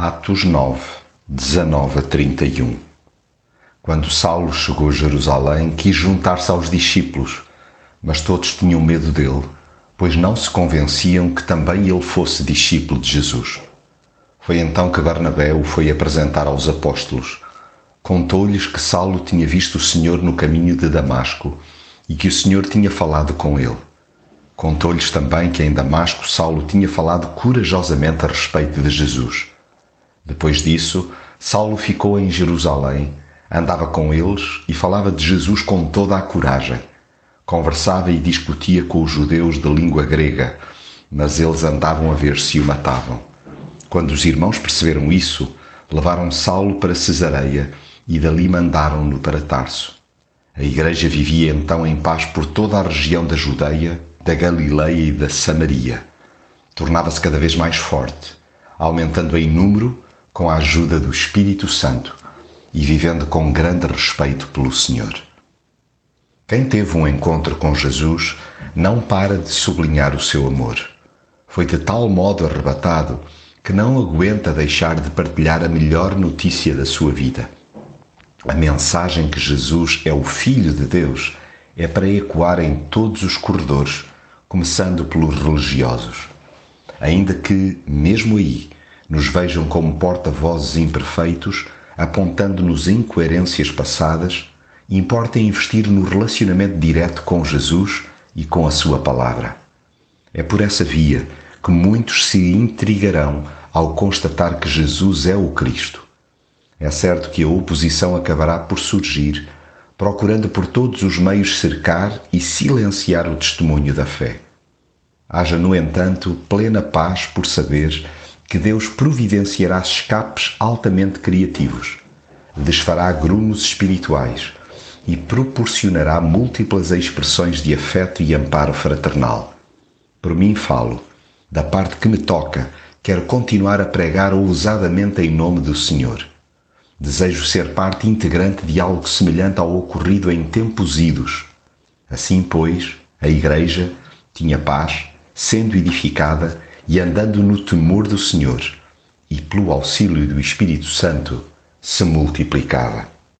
Atos 9, 19 a 31 Quando Saulo chegou a Jerusalém, quis juntar-se aos discípulos, mas todos tinham medo dele, pois não se convenciam que também ele fosse discípulo de Jesus. Foi então que Barnabé o foi apresentar aos apóstolos. Contou-lhes que Saulo tinha visto o Senhor no caminho de Damasco e que o Senhor tinha falado com ele. Contou-lhes também que em Damasco Saulo tinha falado corajosamente a respeito de Jesus. Depois disso, Saulo ficou em Jerusalém, andava com eles e falava de Jesus com toda a coragem. Conversava e discutia com os judeus de língua grega, mas eles andavam a ver se o matavam. Quando os irmãos perceberam isso, levaram Saulo para Cesareia e dali mandaram-no para Tarso. A igreja vivia então em paz por toda a região da Judeia, da Galileia e da Samaria. Tornava-se cada vez mais forte, aumentando em número com a ajuda do Espírito Santo e vivendo com grande respeito pelo Senhor. Quem teve um encontro com Jesus não para de sublinhar o seu amor. Foi de tal modo arrebatado que não aguenta deixar de partilhar a melhor notícia da sua vida. A mensagem que Jesus é o Filho de Deus é para ecoar em todos os corredores, começando pelos religiosos. Ainda que, mesmo aí, nos vejam como porta-vozes imperfeitos, apontando-nos incoerências passadas, importa investir no relacionamento direto com Jesus e com a Sua palavra. É por essa via que muitos se intrigarão ao constatar que Jesus é o Cristo. É certo que a oposição acabará por surgir, procurando por todos os meios cercar e silenciar o testemunho da fé. Haja, no entanto, plena paz por saber que Deus providenciará escapes altamente criativos, desfará grumos espirituais e proporcionará múltiplas expressões de afeto e amparo fraternal. Por mim falo, da parte que me toca, quero continuar a pregar ousadamente em nome do Senhor. Desejo ser parte integrante de algo semelhante ao ocorrido em tempos idos. Assim, pois, a Igreja tinha paz, sendo edificada e andando no temor do Senhor, e pelo auxílio do Espírito Santo se multiplicava.